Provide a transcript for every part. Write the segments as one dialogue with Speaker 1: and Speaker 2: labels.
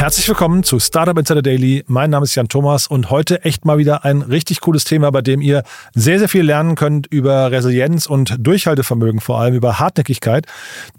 Speaker 1: Herzlich willkommen zu Startup Insider Daily. Mein Name ist Jan Thomas und heute echt mal wieder ein richtig cooles Thema, bei dem ihr sehr, sehr viel lernen könnt über Resilienz und Durchhaltevermögen, vor allem über Hartnäckigkeit.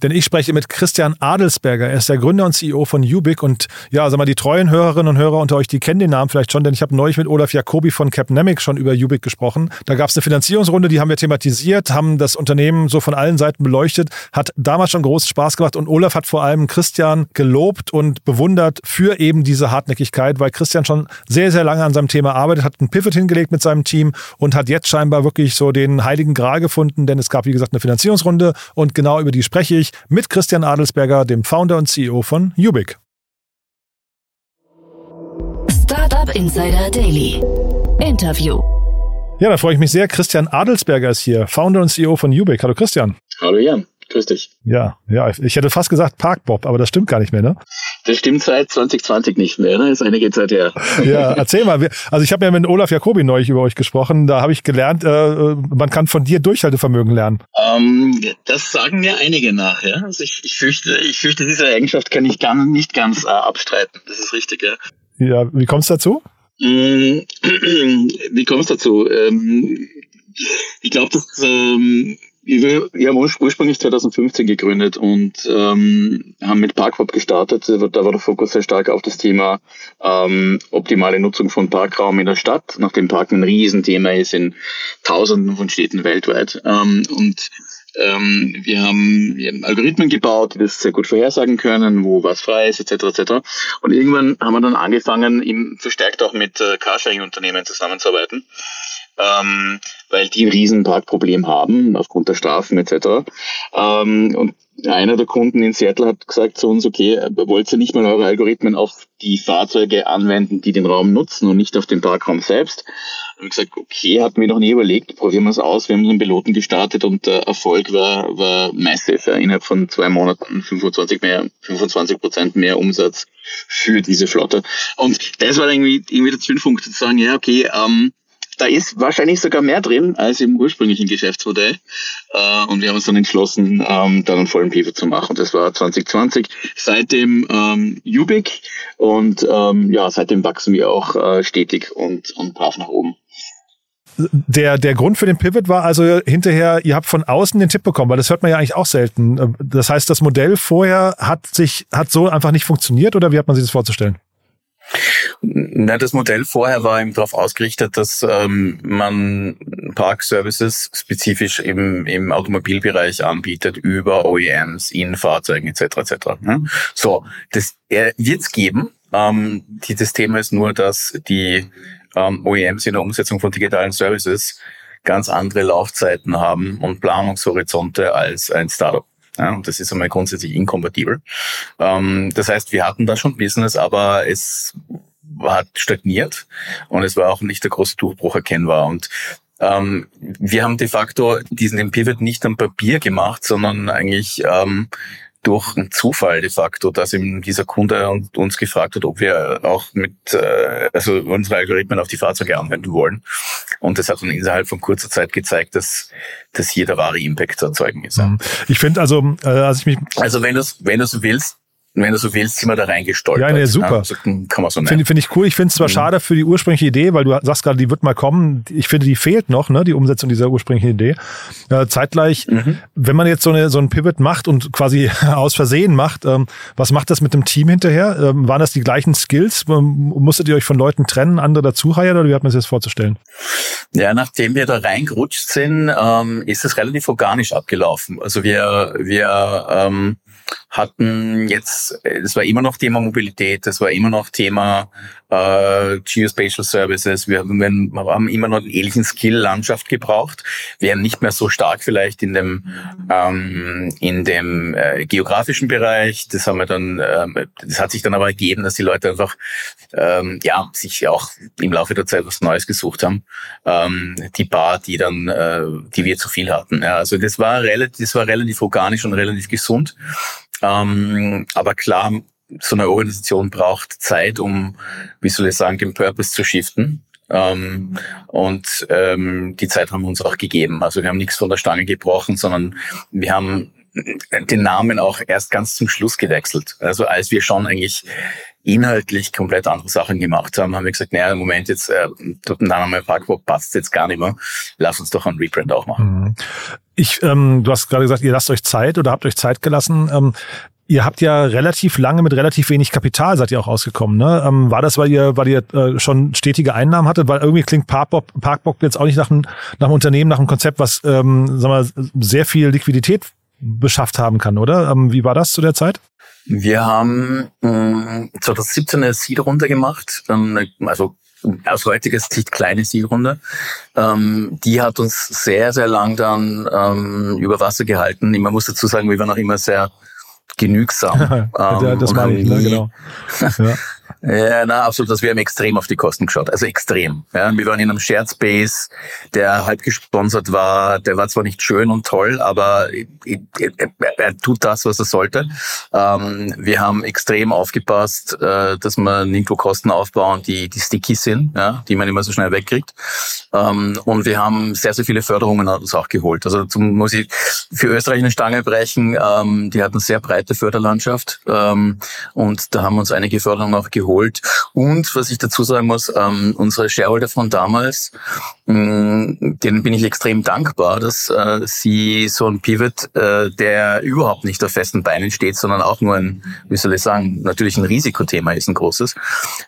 Speaker 1: Denn ich spreche mit Christian Adelsberger. Er ist der Gründer und CEO von Ubic und ja, sag mal, die treuen Hörerinnen und Hörer unter euch, die kennen den Namen vielleicht schon, denn ich habe neulich mit Olaf Jacobi von Capnemic schon über Ubic gesprochen. Da gab es eine Finanzierungsrunde, die haben wir thematisiert, haben das Unternehmen so von allen Seiten beleuchtet, hat damals schon großen Spaß gemacht und Olaf hat vor allem Christian gelobt und bewundert für eben diese Hartnäckigkeit, weil Christian schon sehr, sehr lange an seinem Thema arbeitet, hat einen Pivot hingelegt mit seinem Team und hat jetzt scheinbar wirklich so den heiligen Gral gefunden, denn es gab, wie gesagt, eine Finanzierungsrunde und genau über die spreche ich mit Christian Adelsberger, dem Founder und CEO von Ubic.
Speaker 2: Startup Insider Daily. Interview.
Speaker 1: Ja, da freue ich mich sehr. Christian Adelsberger ist hier, Founder und CEO von Ubic. Hallo Christian.
Speaker 3: Hallo Jan. Dich.
Speaker 1: Ja, ja, ich hätte fast gesagt Parkbob, aber das stimmt gar nicht mehr, ne?
Speaker 3: Das stimmt seit 2020 nicht mehr, ne? Das ist einige Zeit her.
Speaker 1: Ja, erzähl mal. Also ich habe ja mit Olaf Jacobi neulich über euch gesprochen. Da habe ich gelernt, äh, man kann von dir Durchhaltevermögen lernen.
Speaker 3: Ähm, das sagen mir einige nach, ja. Also ich, ich fürchte, ich fürchte, diese Eigenschaft kann ich gar nicht ganz äh, abstreiten. Das ist richtig, ja.
Speaker 1: Ja, wie kommst du dazu?
Speaker 3: Mm, wie kommst du dazu? Ähm, ich glaube, dass ähm, wir, wir haben ursprünglich 2015 gegründet und ähm, haben mit Parkwop gestartet. Da war der Fokus sehr stark auf das Thema ähm, optimale Nutzung von Parkraum in der Stadt, nachdem Parken ein Riesenthema ist in Tausenden von Städten weltweit. Ähm, und ähm, wir, haben, wir haben Algorithmen gebaut, die das sehr gut vorhersagen können, wo was frei ist, etc. etc. Und irgendwann haben wir dann angefangen, eben verstärkt auch mit äh, Carsharing-Unternehmen zusammenzuarbeiten ähm, weil die ein riesen Parkproblem haben aufgrund der Strafen etc. Ähm, und einer der Kunden in Seattle hat gesagt zu uns, okay, wollt ihr nicht mal eure Algorithmen auf die Fahrzeuge anwenden, die den Raum nutzen und nicht auf den Parkraum selbst? Und gesagt, okay, hatten wir noch nie überlegt, probieren wir es aus. Wir haben einen Piloten gestartet und der Erfolg war, war massive. Innerhalb von zwei Monaten 25 mehr, 25 Prozent mehr Umsatz für diese Flotte. Und das war irgendwie, irgendwie der Zündpunkt zu sagen, ja, okay, ähm, da ist wahrscheinlich sogar mehr drin als im ursprünglichen Geschäftsmodell. Äh, und wir haben uns dann entschlossen, ähm, dann einen vollen Pivot zu machen. Das war 2020. Seitdem ähm, Ubic und ähm, ja, seitdem wachsen wir auch äh, stetig und, und brav nach oben.
Speaker 1: Der, der Grund für den Pivot war also hinterher, ihr habt von außen den Tipp bekommen, weil das hört man ja eigentlich auch selten. Das heißt, das Modell vorher hat sich, hat so einfach nicht funktioniert oder wie hat man sich das vorzustellen?
Speaker 4: Na, das Modell vorher war eben darauf ausgerichtet, dass ähm, man Park-Services spezifisch im, im Automobilbereich anbietet über OEMs in Fahrzeugen etc. etc. Ne? So, das äh, wird's geben. Ähm, die, das Thema ist nur, dass die ähm, OEMs in der Umsetzung von digitalen Services ganz andere Laufzeiten haben und Planungshorizonte als ein Startup. Ja, und das ist einmal grundsätzlich inkompatibel. Ähm, das heißt, wir hatten da schon Business, aber es hat stagniert und es war auch nicht der große Durchbruch erkennbar. Und ähm, wir haben de facto diesen den Pivot nicht am Papier gemacht, sondern eigentlich ähm, durch einen Zufall de facto, dass eben dieser Kunde uns gefragt hat, ob wir auch mit äh, also unsere Algorithmen auf die Fahrzeuge anwenden wollen. Und das hat dann innerhalb von kurzer Zeit gezeigt, dass, dass hier der wahre Impact zu erzeugen ist. Mhm.
Speaker 1: Ich finde also, äh, als ich mich
Speaker 4: also wenn du wenn du so willst, wenn du so willst, sind wir da reingestolpert.
Speaker 1: Ja, nee, super. Ja, so kann man so Finde find ich cool. Ich finde es zwar mhm. schade für die ursprüngliche Idee, weil du sagst gerade, die wird mal kommen. Ich finde, die fehlt noch, ne, die Umsetzung dieser ursprünglichen Idee. Äh, zeitgleich, mhm. wenn man jetzt so, eine, so ein Pivot macht und quasi aus Versehen macht, ähm, was macht das mit dem Team hinterher? Ähm, waren das die gleichen Skills? Ähm, musstet ihr euch von Leuten trennen, andere dazu heiern oder wie hat man sich das vorzustellen?
Speaker 4: Ja, nachdem wir da reingerutscht sind, ähm, ist es relativ organisch abgelaufen. Also wir, wir ähm, hatten jetzt, es war immer noch Thema Mobilität, es war immer noch Thema äh, Geospatial Services, wir, wir haben immer noch einen ähnlichen Skill-Landschaft gebraucht. Wir haben nicht mehr so stark vielleicht in dem, ähm, in dem äh, geografischen Bereich. Das haben wir dann, ähm, das hat sich dann aber ergeben, dass die Leute einfach ähm, ja sich auch im Laufe der Zeit was Neues gesucht haben. Ähm, die Bar, die dann, äh, die wir zu viel hatten. Ja, also das war relativ, das war relativ organisch und relativ gesund. Ähm, aber klar, so eine Organisation braucht Zeit, um, wie soll ich sagen, den Purpose zu shiften. Ähm, und ähm, die Zeit haben wir uns auch gegeben. Also wir haben nichts von der Stange gebrochen, sondern wir haben den Namen auch erst ganz zum Schluss gewechselt. Also als wir schon eigentlich inhaltlich komplett andere Sachen gemacht haben, haben wir gesagt, naja, im Moment jetzt, äh, dann haben wir Parkbock passt jetzt gar nicht mehr. Lass uns doch einen Rebrand auch machen.
Speaker 1: Mhm. Ich, ähm, du hast gerade gesagt, ihr lasst euch Zeit oder habt euch Zeit gelassen. Ähm, Ihr habt ja relativ lange mit relativ wenig Kapital seid ihr auch rausgekommen. Ne? Ähm, war das, weil ihr, weil ihr äh, schon stetige Einnahmen hattet? Weil irgendwie klingt Parkbock, Parkbock jetzt auch nicht nach einem, nach einem Unternehmen, nach einem Konzept, was ähm, sagen wir, sehr viel Liquidität beschafft haben kann, oder? Ähm, wie war das zu der Zeit?
Speaker 4: Wir haben äh, 2017 eine Seed-Runde gemacht, ähm, also aus heutiger Sicht kleine Seed-Runde. Ähm, die hat uns sehr, sehr lang dann ähm, über Wasser gehalten. Man muss dazu sagen, wir waren auch immer sehr genügsam.
Speaker 1: ja, das meine ich, ne, genau.
Speaker 4: ja. Ja, na, absolut. Wir haben extrem auf die Kosten geschaut. Also extrem. Ja, wir waren in einem Shared Space, der halb gesponsert war. Der war zwar nicht schön und toll, aber er, tut das, was er sollte. Ähm, wir haben extrem aufgepasst, äh, dass man nirgendwo Kosten aufbauen, die, die sticky sind, ja, die man immer so schnell wegkriegt. Ähm, und wir haben sehr, sehr viele Förderungen uns auch geholt. Also zum, muss ich für Österreich eine Stange brechen. Ähm, die hat eine sehr breite Förderlandschaft. Ähm, und da haben uns einige Förderungen auch geholt geholt. Und was ich dazu sagen muss, ähm, unsere Shareholder von damals, denen bin ich extrem dankbar, dass äh, sie so ein Pivot, äh, der überhaupt nicht auf festen Beinen steht, sondern auch nur ein, wie soll ich sagen, natürlich ein Risikothema ist ein großes,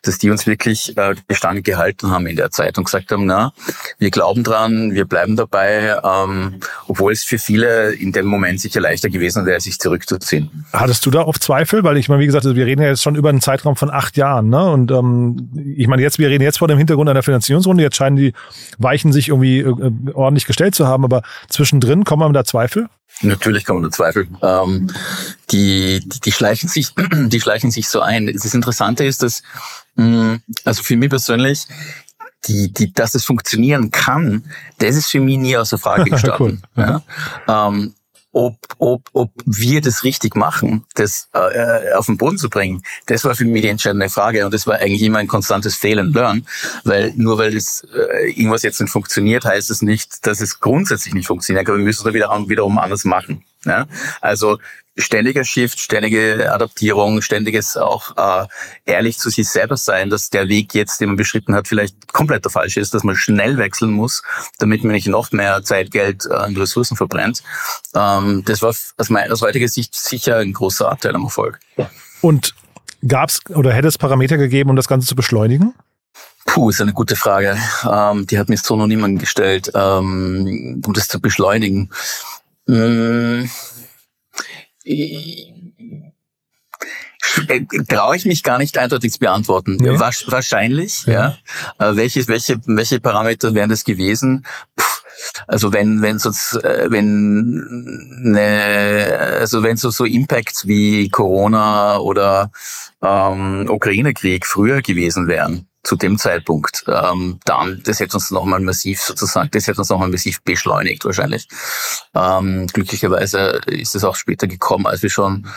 Speaker 4: dass die uns wirklich äh, die Stange gehalten haben in der Zeit und gesagt haben, na, wir glauben dran, wir bleiben dabei, ähm, obwohl es für viele in dem Moment sicher leichter gewesen wäre, sich zurückzuziehen.
Speaker 1: Hattest du da oft Zweifel? Weil ich meine, wie gesagt, wir reden ja jetzt schon über einen Zeitraum von acht Jahren. Ne? Und ähm, ich meine, jetzt, wir reden jetzt vor dem Hintergrund einer Finanzierungsrunde, jetzt scheinen die Weichen sich irgendwie äh, ordentlich gestellt zu haben, aber zwischendrin kommen wir da Zweifel?
Speaker 4: Natürlich kommen da Zweifel. Ähm, die, die, die schleichen sich, die schleichen sich so ein. Das Interessante ist, dass, mh, mm, also für mich persönlich, die, die, dass es funktionieren kann, das ist für mich nie außer Frage gestanden. cool. ja. ähm, ob, ob, ob wir das richtig machen, das äh, auf den Boden zu bringen, das war für mich die entscheidende Frage und das war eigentlich immer ein konstantes Fail and Learn, weil nur weil das äh, irgendwas jetzt nicht funktioniert, heißt es nicht, dass es grundsätzlich nicht funktioniert, aber wir müssen es wieder wiederum anders machen. Ja? Also ständiger Shift, ständige Adaptierung, ständiges auch äh, ehrlich zu sich selber sein, dass der Weg jetzt, den man beschritten hat, vielleicht komplett der falsche ist, dass man schnell wechseln muss, damit man nicht noch mehr Zeit, Geld äh, und Ressourcen verbrennt. Ähm, das war aus, meiner, aus heutiger Sicht sicher ein großer Anteil am Erfolg.
Speaker 1: Und gab es oder hätte es Parameter gegeben, um das Ganze zu beschleunigen?
Speaker 4: Puh, ist eine gute Frage. Ähm, die hat mir so noch niemand gestellt, ähm, um das zu beschleunigen. Mmh traue ich mich gar nicht eindeutig zu beantworten. Nee. Wahrscheinlich, ja. ja. Äh, welche, welche, welche Parameter wären das gewesen? Puh. Also wenn wenn so äh, wenn ne, also wenn so so Impacts wie Corona oder ähm, Ukraine-Krieg früher gewesen wären, zu dem Zeitpunkt, ähm, dann, das hätte uns nochmal massiv sozusagen, das hätte uns nochmal massiv beschleunigt wahrscheinlich. Ähm, glücklicherweise ist es auch später gekommen, als wir schon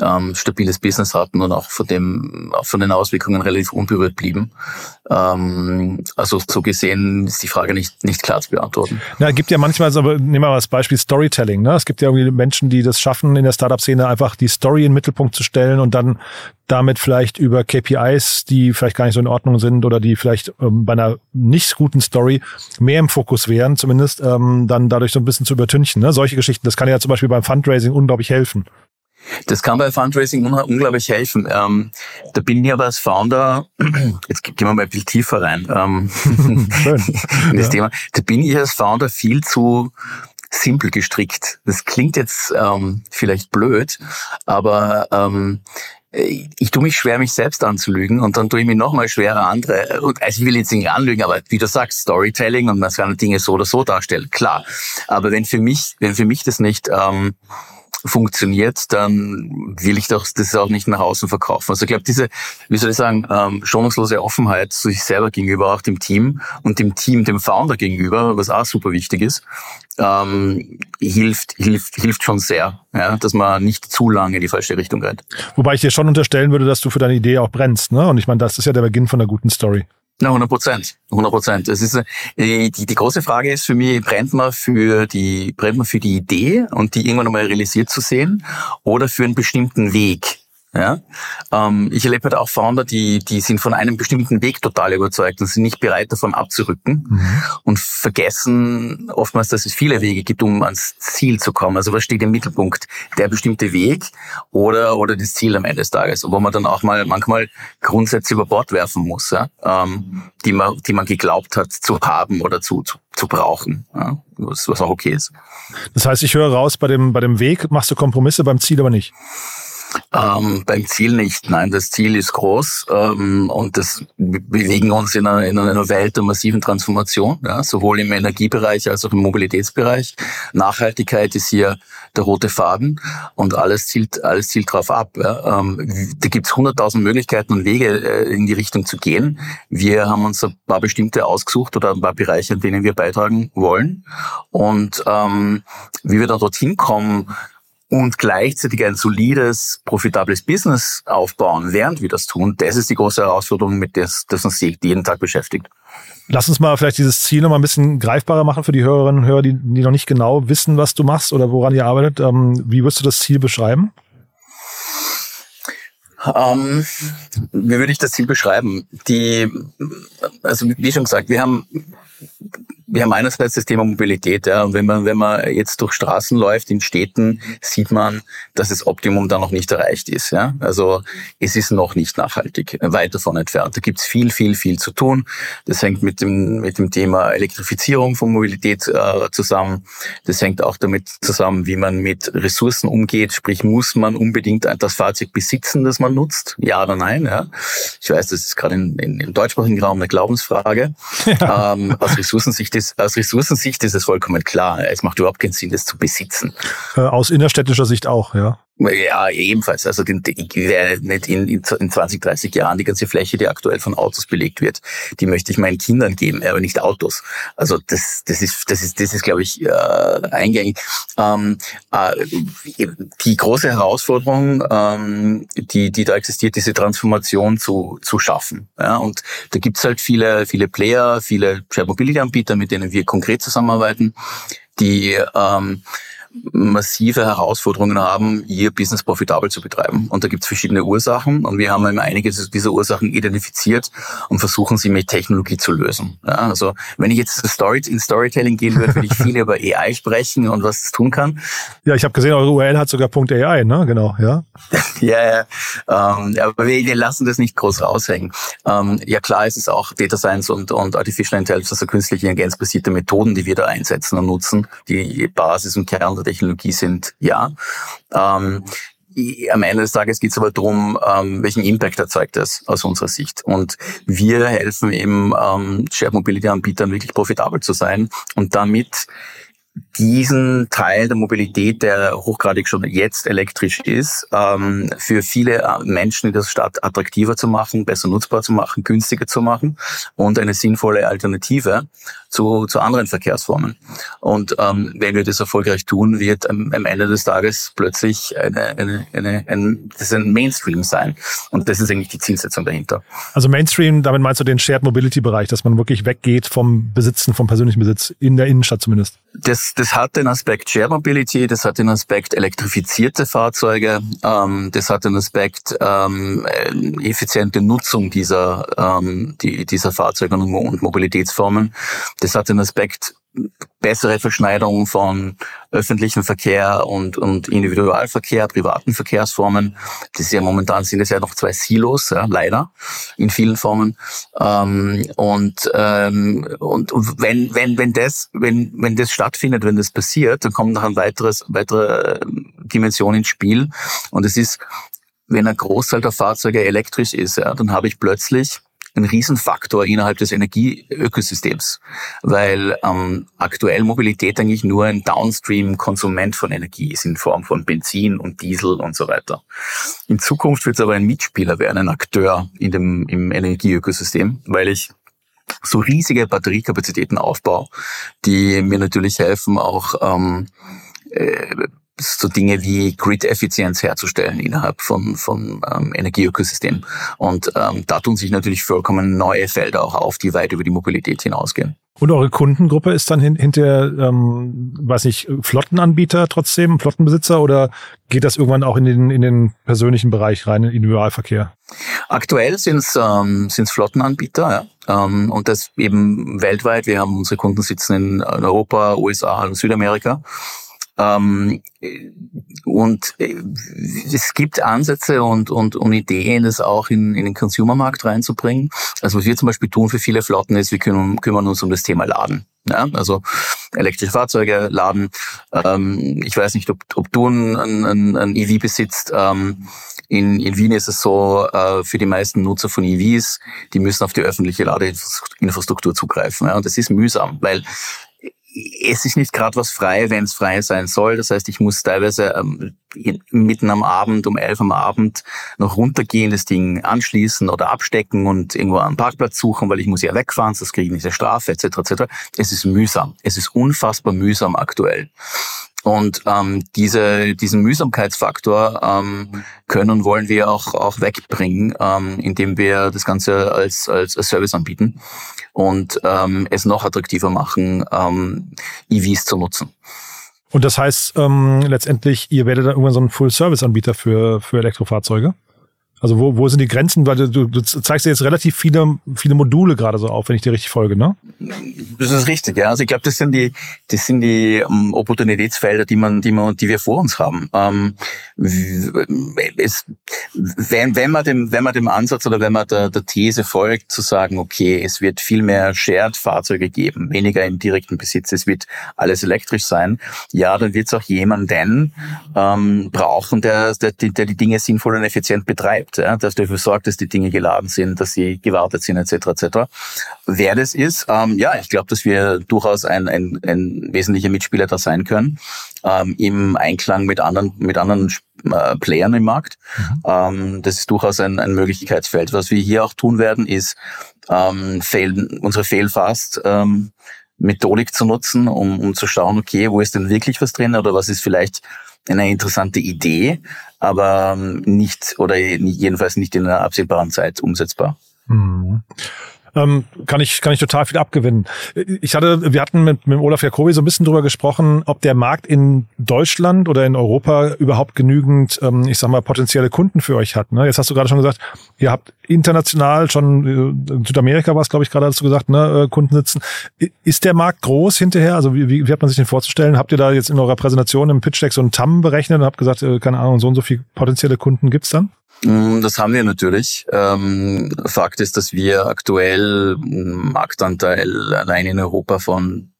Speaker 4: ähm, stabiles Business hatten und auch von dem, von den Auswirkungen relativ unberührt blieben. Ähm, also so gesehen ist die Frage nicht, nicht klar zu beantworten.
Speaker 1: Na, gibt ja manchmal, aber nehmen wir mal das Beispiel Storytelling. Ne? Es gibt ja irgendwie Menschen, die das schaffen, in der Startup-Szene einfach die Story in den Mittelpunkt zu stellen und dann damit vielleicht über KPIs, die vielleicht gar nicht so in Ordnung sind oder die vielleicht ähm, bei einer nicht guten Story mehr im Fokus wären, zumindest ähm, dann dadurch so ein bisschen zu übertünchen. Ne? Solche Geschichten, das kann ja zum Beispiel beim Fundraising unglaublich helfen.
Speaker 4: Das kann bei Fundraising unglaublich helfen. Ähm, da bin ich aber als Founder, jetzt gehen wir mal ein bisschen tiefer rein ähm, in das ja. Thema, da bin ich als Founder viel zu simpel gestrickt. Das klingt jetzt ähm, vielleicht blöd, aber ähm, ich tue mich schwer, mich selbst anzulügen und dann tue ich mich nochmal schwerer, andere. Und also ich will jetzt nicht anlügen, aber wie du sagst, Storytelling und man kann Dinge so oder so darstellen, klar. Aber wenn für mich, wenn für mich das nicht ähm, funktioniert, dann will ich doch das auch nicht nach außen verkaufen. Also ich glaube, diese, wie soll ich sagen, ähm, schonungslose Offenheit zu sich selber gegenüber, auch dem Team und dem Team, dem Founder gegenüber, was auch super wichtig ist, ähm, hilft, hilft, hilft schon sehr, ja, dass man nicht zu lange in die falsche Richtung rennt.
Speaker 1: Wobei ich dir schon unterstellen würde, dass du für deine Idee auch brennst, ne? Und ich meine, das ist ja der Beginn von einer guten Story.
Speaker 4: Na, 100 Prozent. 100 Prozent. Das ist, äh, die, die große Frage ist für mich, brennt man für die, brennt man für die Idee und die irgendwann einmal realisiert zu sehen oder für einen bestimmten Weg? Ja? Ähm, ich erlebe halt auch Founder, die, die sind von einem bestimmten Weg total überzeugt und sind nicht bereit davon abzurücken mhm. und vergessen oftmals, dass es viele Wege gibt, um ans Ziel zu kommen. Also was steht im Mittelpunkt? Der bestimmte Weg oder, oder das Ziel am Ende des Tages, wo man dann auch mal manchmal Grundsätze über Bord werfen muss, ja? ähm, die, man, die man geglaubt hat zu haben oder zu, zu, zu brauchen, ja? was, was auch okay ist.
Speaker 1: Das heißt, ich höre raus, bei dem, bei dem Weg machst du Kompromisse, beim Ziel aber nicht.
Speaker 4: Ähm, beim Ziel nicht. Nein, das Ziel ist groß ähm, und das wir bewegen uns in einer, in einer Welt der massiven Transformation, ja, sowohl im Energiebereich als auch im Mobilitätsbereich. Nachhaltigkeit ist hier der rote Faden und alles zielt alles zielt darauf ab. Ja. Ähm, da gibt's hunderttausend Möglichkeiten und Wege äh, in die Richtung zu gehen. Wir haben uns ein paar bestimmte ausgesucht oder ein paar Bereiche, an denen wir beitragen wollen und ähm, wie wir dann dorthin kommen und gleichzeitig ein solides, profitables Business aufbauen, während wir das tun, das ist die große Herausforderung, mit der das uns jeden Tag beschäftigt.
Speaker 1: Lass uns mal vielleicht dieses Ziel noch mal ein bisschen greifbarer machen für die Hörerinnen und Hörer, die, die noch nicht genau wissen, was du machst oder woran ihr arbeitet. Ähm, wie würdest du das Ziel beschreiben?
Speaker 4: Ähm, wie würde ich das Ziel beschreiben? Die, also wie schon gesagt, wir haben wir haben einerseits das Thema Mobilität, ja, und wenn man, wenn man jetzt durch Straßen läuft in Städten, sieht man, dass das Optimum da noch nicht erreicht ist, ja. Also, es ist noch nicht nachhaltig, weit davon entfernt. Da gibt's viel, viel, viel zu tun. Das hängt mit dem, mit dem Thema Elektrifizierung von Mobilität äh, zusammen. Das hängt auch damit zusammen, wie man mit Ressourcen umgeht. Sprich, muss man unbedingt das Fahrzeug besitzen, das man nutzt? Ja oder nein, ja. Ich weiß, das ist gerade in, in, im deutschsprachigen Raum eine Glaubensfrage. Ja. Ähm, aus Ressourcensicht ist, aus Ressourcensicht ist es vollkommen klar. Es macht überhaupt keinen Sinn, das zu besitzen.
Speaker 1: Äh, aus innerstädtischer Sicht auch, ja.
Speaker 4: Ja, ebenfalls. Also die, die, nicht in, in 20, 30 Jahren die ganze Fläche, die aktuell von Autos belegt wird, die möchte ich meinen Kindern geben, aber nicht Autos. Also das, das ist, das ist, das ist, glaube ich, äh, eingängig. Ähm, äh, die große Herausforderung, ähm, die, die da existiert, diese Transformation zu, zu schaffen. Ja, und da gibt's halt viele, viele Player, viele Shared Mobility Anbieter, mit denen wir konkret zusammenarbeiten, die ähm, massive Herausforderungen haben, ihr Business profitabel zu betreiben. Und da gibt es verschiedene Ursachen und wir haben eben einige dieser Ursachen identifiziert und versuchen sie mit Technologie zu lösen. Ja, also wenn ich jetzt Story, in Storytelling gehen würde, würde ich viel über AI sprechen und was es tun kann.
Speaker 1: Ja, ich habe gesehen, eure URL hat sogar .ai, ne? Genau, ja.
Speaker 4: ja, ja. Ähm, aber wir, wir, lassen das nicht groß raushängen. Ähm, ja, klar ist es auch Data Science und, und Artificial Intelligence, also künstliche intelligenzbasierte Methoden, die wir da einsetzen und nutzen, die Basis und Kern der Technologie sind, ja. Ähm, am Ende des Tages geht es aber darum, ähm, welchen Impact erzeugt es aus unserer Sicht. Und wir helfen eben ähm, Shared Mobility Anbietern wirklich profitabel zu sein und damit diesen Teil der Mobilität, der hochgradig schon jetzt elektrisch ist, ähm, für viele Menschen in der Stadt attraktiver zu machen, besser nutzbar zu machen, günstiger zu machen und eine sinnvolle Alternative zu, zu anderen Verkehrsformen. Und ähm, wenn wir das erfolgreich tun, wird am, am Ende des Tages plötzlich eine, eine, eine, ein, das ein Mainstream sein. Und das ist eigentlich die Zielsetzung dahinter.
Speaker 1: Also Mainstream, damit meinst du den Shared Mobility Bereich, dass man wirklich weggeht vom Besitzen, vom persönlichen Besitz, in der Innenstadt zumindest?
Speaker 4: Das, das hat den Aspekt Shared Mobility, das hat den Aspekt elektrifizierte Fahrzeuge, ähm, das hat den Aspekt ähm, effiziente Nutzung dieser, ähm, die, dieser Fahrzeuge und Mobilitätsformen. Das hat den Aspekt bessere Verschneidung von öffentlichem Verkehr und, und Individualverkehr, privaten Verkehrsformen. Das ist ja momentan sind es ja noch zwei Silos, ja, leider, in vielen Formen. Ähm, und, ähm, und, wenn, wenn, wenn das, wenn, wenn das stattfindet, wenn das passiert, dann kommt noch ein weiteres, weitere ähm, Dimension ins Spiel. Und es ist, wenn ein Großteil der Fahrzeuge elektrisch ist, ja, dann habe ich plötzlich ein Riesenfaktor innerhalb des Energieökosystems, weil ähm, aktuell Mobilität eigentlich nur ein Downstream-Konsument von Energie ist in Form von Benzin und Diesel und so weiter. In Zukunft wird es aber ein Mitspieler werden, ein Akteur in dem, im Energieökosystem, weil ich so riesige Batteriekapazitäten aufbaue, die mir natürlich helfen, auch ähm, äh, so Dinge wie Grid-Effizienz herzustellen innerhalb von, von ähm, Energieökosystemen. Und ähm, da tun sich natürlich vollkommen neue Felder auch auf, die weit über die Mobilität hinausgehen.
Speaker 1: Und eure Kundengruppe ist dann hin, hinter, ähm, weiß nicht, Flottenanbieter trotzdem, Flottenbesitzer oder geht das irgendwann auch in den, in den persönlichen Bereich rein, in den Individualverkehr?
Speaker 4: Aktuell sind es ähm, sind's Flottenanbieter ja. ähm, und das eben weltweit. Wir haben unsere Kunden sitzen in Europa, USA und Südamerika. Ähm, und äh, es gibt Ansätze und, und, und Ideen, das auch in, in den Consumermarkt reinzubringen. Also was wir zum Beispiel tun für viele Flotten ist, wir kümmern, kümmern uns um das Thema Laden. Ja, also elektrische Fahrzeuge laden. Ähm, ich weiß nicht, ob, ob du ein, ein, ein EV besitzt. Ähm, in, in Wien ist es so, äh, für die meisten Nutzer von EVs, die müssen auf die öffentliche Ladeinfrastruktur zugreifen. Ja, und das ist mühsam, weil es ist nicht gerade was frei, wenn es frei sein soll. Das heißt, ich muss teilweise ähm, mitten am Abend, um elf am Abend, noch runtergehen, das Ding anschließen oder abstecken und irgendwo einen Parkplatz suchen, weil ich muss ja wegfahren, das kriege ich eine Strafe, etc. etc. Es ist mühsam. Es ist unfassbar mühsam aktuell. Und ähm, diese, diesen Mühsamkeitsfaktor ähm, können und wollen wir auch, auch wegbringen, ähm, indem wir das Ganze als, als, Service anbieten und ähm, es noch attraktiver machen, ähm, EVs zu nutzen.
Speaker 1: Und das heißt ähm, letztendlich, ihr werdet dann irgendwann so ein Full-Service-Anbieter für, für Elektrofahrzeuge? Also wo, wo sind die Grenzen? Weil du, du zeigst dir jetzt relativ viele, viele Module gerade so auf, wenn ich dir richtig folge, ne?
Speaker 4: Das ist richtig, ja. Also ich glaube, das sind die, das sind die um, ähm, Opportunitätsfelder, die man, die man, die wir vor uns haben. Ähm, es, wenn, wenn man dem, wenn man dem Ansatz oder wenn man der, der These folgt, zu sagen, okay, es wird viel mehr Shared-Fahrzeuge geben, weniger im direkten Besitz, es wird alles elektrisch sein, ja, dann wird es auch jemanden ähm, brauchen, der, der, der die Dinge sinnvoll und effizient betreibt gibt, ja, dass dafür sorgt, dass die Dinge geladen sind, dass sie gewartet sind, etc. etc. Wer das ist, ähm, ja, ich glaube, dass wir durchaus ein, ein, ein wesentlicher Mitspieler da sein können, ähm, im Einklang mit anderen, mit anderen äh, Playern im Markt. Mhm. Ähm, das ist durchaus ein, ein Möglichkeitsfeld. Was wir hier auch tun werden, ist ähm, fail, unsere Failfast ähm, Methodik zu nutzen, um, um zu schauen, okay, wo ist denn wirklich was drin oder was ist vielleicht eine interessante Idee, aber ähm, nicht oder jedenfalls nicht in einer absehbaren Zeit umsetzbar.
Speaker 1: Mhm ähm, kann ich kann ich total viel abgewinnen. Ich hatte, wir hatten mit, mit Olaf Jacobi so ein bisschen drüber gesprochen, ob der Markt in Deutschland oder in Europa überhaupt genügend, ähm, ich sag mal, potenzielle Kunden für euch hat. Ne? Jetzt hast du gerade schon gesagt, ihr habt international schon äh, in Südamerika war es, glaube ich, gerade dazu gesagt, ne, äh, Kunden sitzen. Ist der Markt groß hinterher? Also wie, wie, wie hat man sich den vorzustellen? Habt ihr da jetzt in eurer Präsentation im Pitch Deck so einen TAM berechnet und habt gesagt, äh, keine Ahnung, so und so viele potenzielle Kunden gibt's dann?
Speaker 4: Mm, das haben wir natürlich. Ähm, Fakt ist, dass wir aktuell einen Marktanteil allein in Europa von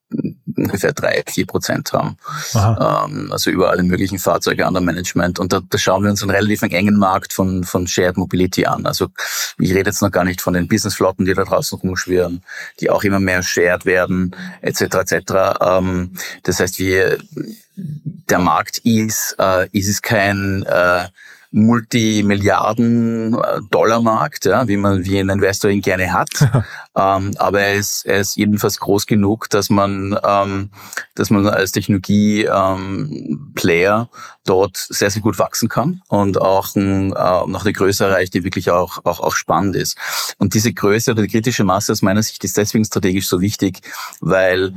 Speaker 4: ungefähr drei, vier Prozent haben. Ähm, also über alle möglichen Fahrzeuge under Management. Und da, da schauen wir uns einen relativ engen Markt von, von Shared Mobility an. Also ich rede jetzt noch gar nicht von den Businessflotten, die da draußen rumschwirren, die auch immer mehr shared werden, etc. etc. Ähm, das heißt, wir der Markt ist, äh, ist es kein äh, Multimilliarden-Dollar-Markt, ja, wie man wie ein Investor ihn gerne hat. ähm, aber er ist, er ist jedenfalls groß genug, dass man, ähm, dass man als Technologie-Player ähm, dort sehr, sehr gut wachsen kann und auch ein, äh, noch eine Größe erreicht, die wirklich auch, auch, auch spannend ist. Und diese Größe oder die kritische Masse aus meiner Sicht ist deswegen strategisch so wichtig, weil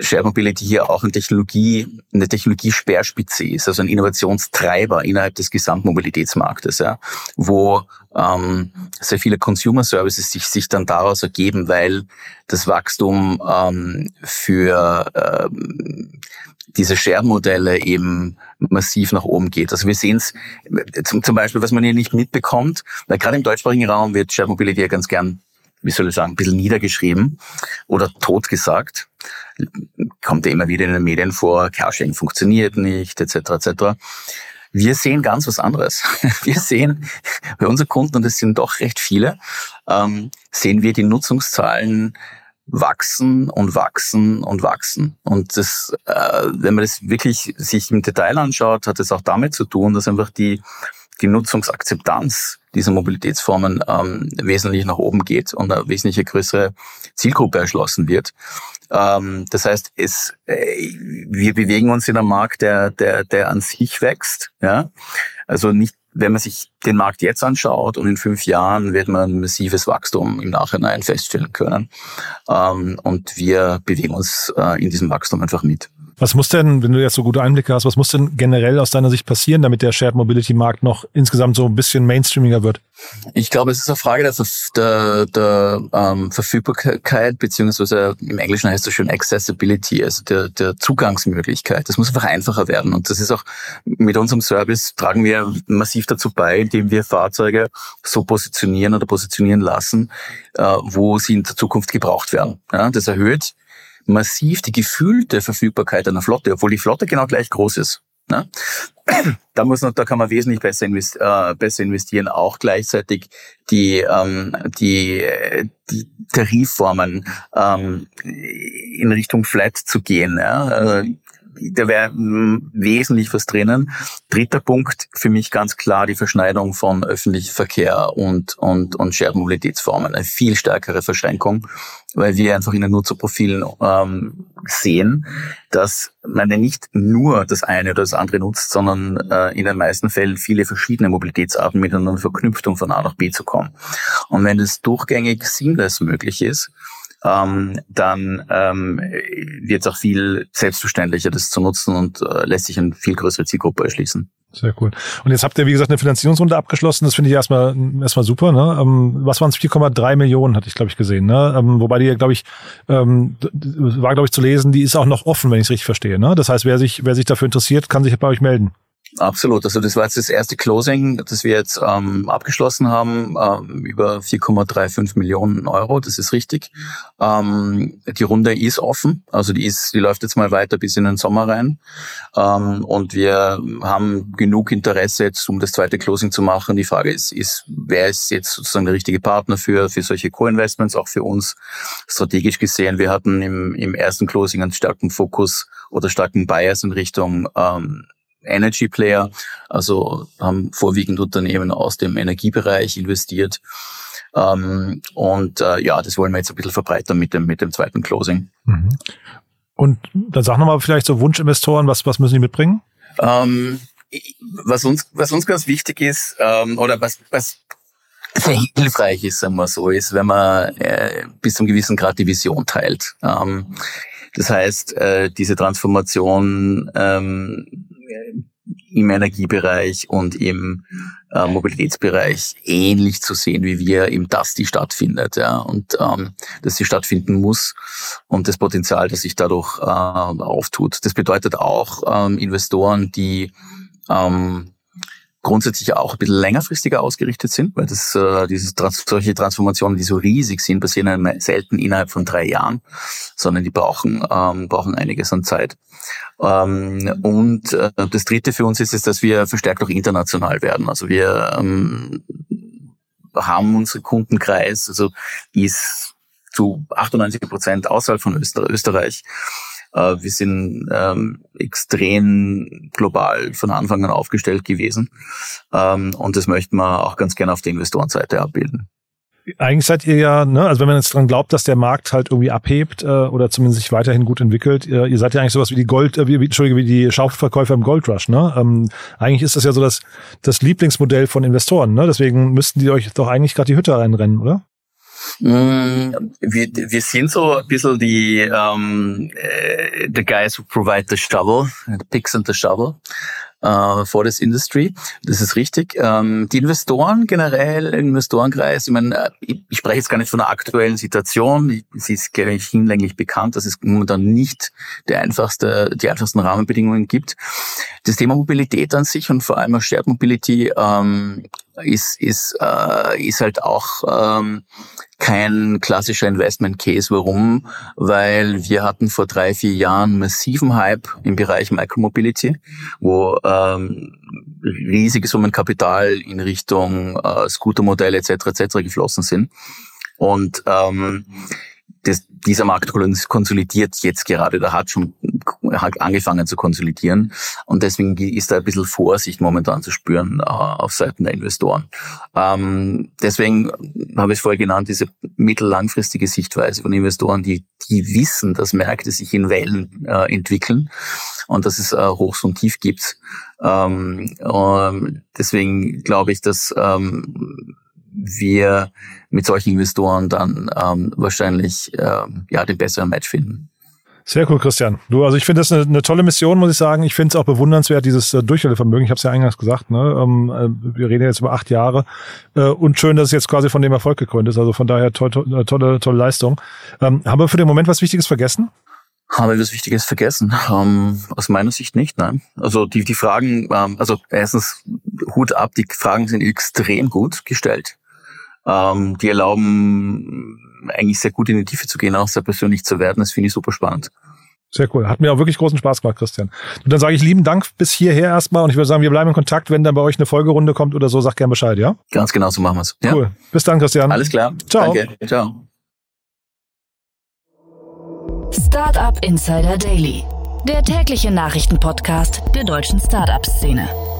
Speaker 4: Shared Mobility hier auch eine Technologie, eine Technologiespeerspitze ist, also ein Innovationstreiber innerhalb des Gesamtmobilitätsmarktes, ja, wo ähm, sehr viele Consumer Services sich, sich dann daraus ergeben, weil das Wachstum ähm, für ähm, diese Share-Modelle eben massiv nach oben geht. Also wir sehen es zum, zum Beispiel, was man hier nicht mitbekommt, weil gerade im deutschsprachigen Raum wird Shared Mobility ja ganz gern wie soll ich sagen, ein bisschen niedergeschrieben oder totgesagt. Kommt ja immer wieder in den Medien vor, Carsharing funktioniert nicht, etc. etc. Wir sehen ganz was anderes. Wir sehen bei unseren Kunden, und es sind doch recht viele, ähm, sehen wir die Nutzungszahlen wachsen und wachsen und wachsen. Und das, äh, wenn man das wirklich sich im Detail anschaut, hat es auch damit zu tun, dass einfach die die Nutzungsakzeptanz dieser Mobilitätsformen ähm, wesentlich nach oben geht und eine wesentlich größere Zielgruppe erschlossen wird. Ähm, das heißt, es, äh, wir bewegen uns in einem Markt, der, der, der an sich wächst. Ja? Also nicht, wenn man sich den Markt jetzt anschaut und in fünf Jahren wird man ein massives Wachstum im Nachhinein feststellen können. Ähm, und wir bewegen uns äh, in diesem Wachstum einfach mit.
Speaker 1: Was muss denn, wenn du jetzt so gute Einblicke hast, was muss denn generell aus deiner Sicht passieren, damit der Shared Mobility Markt noch insgesamt so ein bisschen mainstreamiger wird?
Speaker 4: Ich glaube, es ist eine Frage der, der, der ähm, Verfügbarkeit, beziehungsweise im Englischen heißt es schon Accessibility, also der, der Zugangsmöglichkeit. Das muss einfach einfacher werden. Und das ist auch mit unserem Service tragen wir massiv dazu bei, indem wir Fahrzeuge so positionieren oder positionieren lassen, äh, wo sie in der Zukunft gebraucht werden. Ja, das erhöht massiv die gefühlte Verfügbarkeit einer Flotte, obwohl die Flotte genau gleich groß ist. Ne? Da muss noch, da kann man wesentlich besser, invest, äh, besser investieren, auch gleichzeitig die ähm, die die Tarifformen ähm, in Richtung Flat zu gehen. Ja? Äh, da wäre wesentlich was drinnen. Dritter Punkt für mich ganz klar die Verschneidung von öffentlichem Verkehr und, und, und Shared Mobilitätsformen. Eine viel stärkere Verschränkung, weil wir einfach in den Nutzerprofilen ähm, sehen, dass man nicht nur das eine oder das andere nutzt, sondern äh, in den meisten Fällen viele verschiedene Mobilitätsarten miteinander verknüpft, um von A nach B zu kommen. Und wenn es durchgängig seamless möglich ist, ähm, dann ähm, wird es auch viel selbstverständlicher, das zu nutzen und äh, lässt sich eine viel größere Zielgruppe erschließen.
Speaker 1: Sehr cool. Und jetzt habt ihr, wie gesagt, eine Finanzierungsrunde abgeschlossen. Das finde ich erstmal, erstmal super. Ne? Ähm, was waren es? 4,3 Millionen, hatte ich, glaube ich, gesehen. Ne? Ähm, wobei die, glaube ich, ähm, war, glaube ich, zu lesen, die ist auch noch offen, wenn ich es richtig verstehe. Ne? Das heißt, wer sich, wer sich dafür interessiert, kann sich bei euch melden.
Speaker 4: Absolut. Also das war jetzt das erste Closing, das wir jetzt ähm, abgeschlossen haben, ähm, über 4,35 Millionen Euro. Das ist richtig. Ähm, die Runde ist offen, also die ist, die läuft jetzt mal weiter bis in den Sommer rein. Ähm, und wir haben genug Interesse jetzt, um das zweite Closing zu machen. Die Frage ist, ist, wer ist jetzt sozusagen der richtige Partner für für solche Co-Investments, auch für uns strategisch gesehen. Wir hatten im, im ersten Closing einen starken Fokus oder starken Bias in Richtung ähm, Energy Player, also haben vorwiegend Unternehmen aus dem Energiebereich investiert. Ähm, und äh, ja, das wollen wir jetzt ein bisschen verbreitern mit dem, mit dem zweiten Closing. Mhm.
Speaker 1: Und dann sag nochmal vielleicht so Wunschinvestoren, was, was müssen die mitbringen?
Speaker 4: Ähm, was uns, was uns ganz wichtig ist, ähm, oder was, was sehr hilfreich ist, sagen wir so, ist, wenn man äh, bis zum gewissen Grad die Vision teilt. Ähm, das heißt, äh, diese Transformation ähm, im Energiebereich und im äh, Mobilitätsbereich ähnlich zu sehen wie wir, eben dass die stattfindet, ja, und ähm, dass sie stattfinden muss und das Potenzial, das sich dadurch äh, auftut. Das bedeutet auch ähm, Investoren, die ähm, grundsätzlich auch ein bisschen längerfristiger ausgerichtet sind, weil das, äh, diese solche Transformationen, die so riesig sind, passieren selten innerhalb von drei Jahren, sondern die brauchen, ähm, brauchen einiges an Zeit. Ähm, und äh, das Dritte für uns ist es, dass wir verstärkt auch international werden. Also wir ähm, haben unseren Kundenkreis, also ist zu 98 Prozent außerhalb von Österreich. Äh, wir sind ähm, extrem global von Anfang an aufgestellt gewesen. Ähm, und das möchten wir auch ganz gerne auf der Investorenseite abbilden
Speaker 1: eigentlich seid ihr ja, ne, also wenn man jetzt dran glaubt, dass der Markt halt irgendwie abhebt äh, oder zumindest sich weiterhin gut entwickelt, ihr, ihr seid ja eigentlich sowas wie die Gold, äh, wie, Entschuldige, wie die Schaufelverkäufer im Goldrush, ne? Ähm, eigentlich ist das ja so das, das Lieblingsmodell von Investoren, ne? Deswegen müssten die euch doch eigentlich gerade die Hütte reinrennen, oder?
Speaker 4: Mm, wir, wir sind so ein bisschen die ähm, äh, the guys who provide the shovel, the picks and the shovel uh, for this industry. Das ist richtig. Ähm, die Investoren generell, Investorenkreis, ich meine, ich, ich spreche jetzt gar nicht von der aktuellen Situation. Sie ist, glaube ich, hinlänglich bekannt, dass es momentan nicht die einfachste, die einfachsten Rahmenbedingungen gibt. Das Thema Mobilität an sich und vor allem auch Shared Mobility ähm, ist, ist, äh, ist halt auch ähm, kein klassischer Investment Case. Warum? Weil wir hatten vor drei, vier Jahren massiven Hype im Bereich Micromobility, wo ähm, riesige Summen Kapital in Richtung äh, Scootermodelle etc. etc. geflossen sind. Und ähm, das, dieser Markt konsolidiert jetzt gerade. Da hat schon angefangen zu konsolidieren. Und deswegen ist da ein bisschen Vorsicht momentan zu spüren äh, auf Seiten der Investoren. Ähm, deswegen habe ich es vorher genannt, diese mittellangfristige Sichtweise von Investoren, die, die wissen, dass Märkte sich in Wellen äh, entwickeln und dass es äh, Hochs und Tief gibt. Ähm, ähm, deswegen glaube ich, dass ähm, wir mit solchen Investoren dann ähm, wahrscheinlich äh, ja den besseren Match finden.
Speaker 1: Sehr cool, Christian. Du, also ich finde das eine, eine, tolle Mission, muss ich sagen. Ich finde es auch bewundernswert, dieses äh, Durchhaltevermögen. Ich habe es ja eingangs gesagt. Ne? Ähm, äh, wir reden jetzt über acht Jahre äh, und schön, dass es jetzt quasi von dem Erfolg gekrönt ist. Also von daher to to äh, tolle, tolle Leistung. Ähm, haben wir für den Moment was Wichtiges vergessen?
Speaker 4: Haben wir was Wichtiges vergessen? Ähm, aus meiner Sicht nicht, nein. Also die, die Fragen, ähm, also erstens Hut ab, die Fragen sind extrem gut gestellt. Ähm, die erlauben eigentlich sehr gut in die Tiefe zu gehen, auch sehr persönlich zu werden. Das finde ich super spannend.
Speaker 1: Sehr cool. Hat mir auch wirklich großen Spaß gemacht, Christian. Und dann sage ich lieben Dank bis hierher erstmal und ich würde sagen, wir bleiben in Kontakt. Wenn dann bei euch eine Folgerunde kommt oder so, sag gern Bescheid, ja?
Speaker 4: Ganz genau so machen wir es.
Speaker 1: Ja? Cool. Bis dann, Christian.
Speaker 4: Alles klar.
Speaker 1: Ciao.
Speaker 4: Danke. Ciao.
Speaker 2: Startup Insider Daily, der tägliche Nachrichtenpodcast der deutschen Startup-Szene.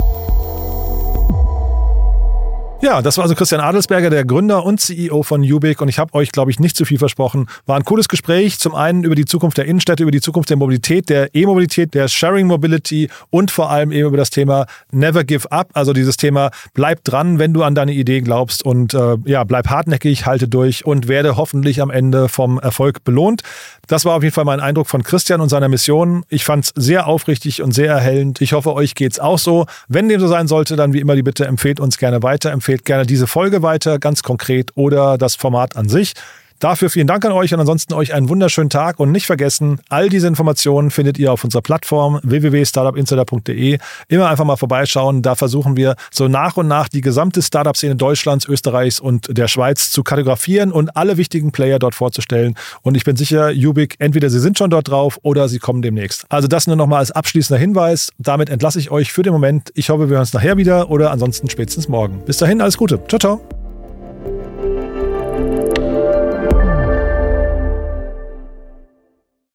Speaker 1: Ja, das war also Christian Adelsberger, der Gründer und CEO von Ubik. Und ich habe euch, glaube ich, nicht zu viel versprochen. War ein cooles Gespräch. Zum einen über die Zukunft der Innenstädte, über die Zukunft der Mobilität, der E-Mobilität, der Sharing Mobility und vor allem eben über das Thema Never Give Up. Also dieses Thema, bleib dran, wenn du an deine Idee glaubst und äh, ja, bleib hartnäckig, halte durch und werde hoffentlich am Ende vom Erfolg belohnt. Das war auf jeden Fall mein Eindruck von Christian und seiner Mission. Ich fand es sehr aufrichtig und sehr erhellend. Ich hoffe, euch geht's auch so. Wenn dem so sein sollte, dann wie immer die Bitte, empfehlt uns gerne weiter, empfehlt gerne diese Folge weiter, ganz konkret, oder das Format an sich. Dafür vielen Dank an euch und ansonsten euch einen wunderschönen Tag und nicht vergessen, all diese Informationen findet ihr auf unserer Plattform www.startupinsider.de. Immer einfach mal vorbeischauen. Da versuchen wir so nach und nach die gesamte Startup-Szene Deutschlands, Österreichs und der Schweiz zu kartografieren und alle wichtigen Player dort vorzustellen. Und ich bin sicher, Ubik, entweder sie sind schon dort drauf oder sie kommen demnächst. Also das nur nochmal als abschließender Hinweis. Damit entlasse ich euch für den Moment. Ich hoffe, wir hören uns nachher wieder oder ansonsten spätestens morgen. Bis dahin, alles Gute. Ciao, ciao.